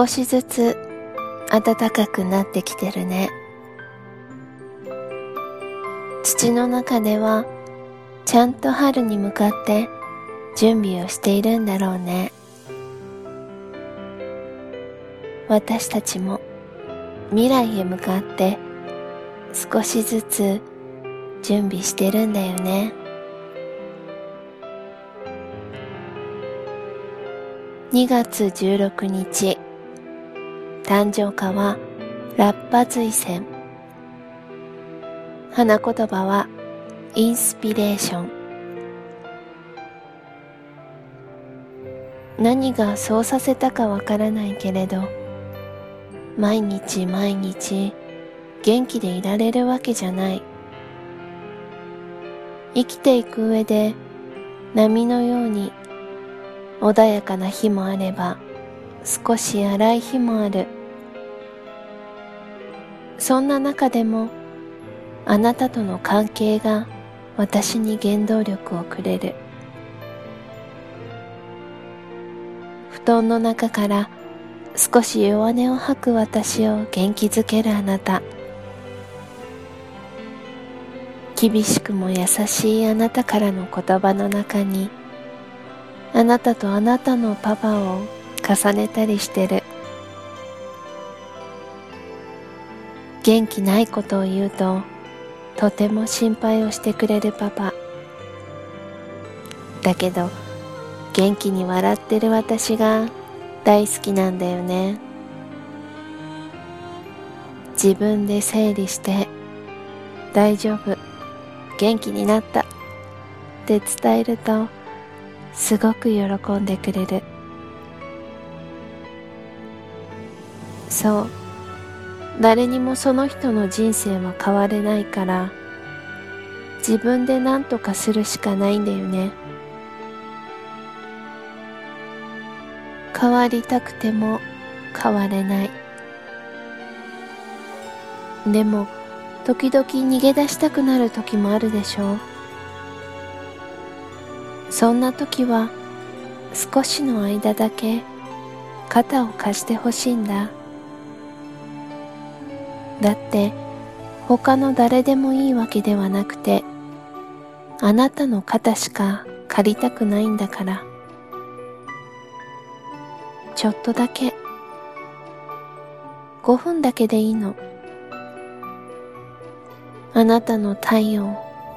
少しずつ暖かくなってきてるね。土の中ではちゃんと春に向かって準備をしているんだろうね。私たちも未来へ向かって少しずつ準備してるんだよね。2月16日誕生花はラッパ随線花言葉はインスピレーション。何がそうさせたかわからないけれど毎日毎日元気でいられるわけじゃない。生きていく上で波のように穏やかな日もあれば少し荒い日もある。そんな中でもあなたとの関係が私に原動力をくれる。布団の中から少し弱音を吐く私を元気づけるあなた。厳しくも優しいあなたからの言葉の中にあなたとあなたのパパを重ねたりしてる。元気ないことを言うととても心配をしてくれるパパ。だけど元気に笑ってる私が大好きなんだよね。自分で整理して大丈夫元気になったって伝えるとすごく喜んでくれる。そう誰にもその人の人生は変われないから自分で何とかするしかないんだよね。変わりたくても変われない。でも時々逃げ出したくなる時もあるでしょう。そんな時は少しの間だけ肩を貸してほしいんだ。だって他の誰でもいいわけではなくてあなたの肩しか借りたくないんだから。ちょっとだけ。5分だけでいいの。あなたの体温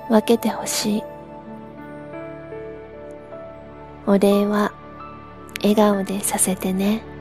分けてほしい。お礼は笑顔でさせてね。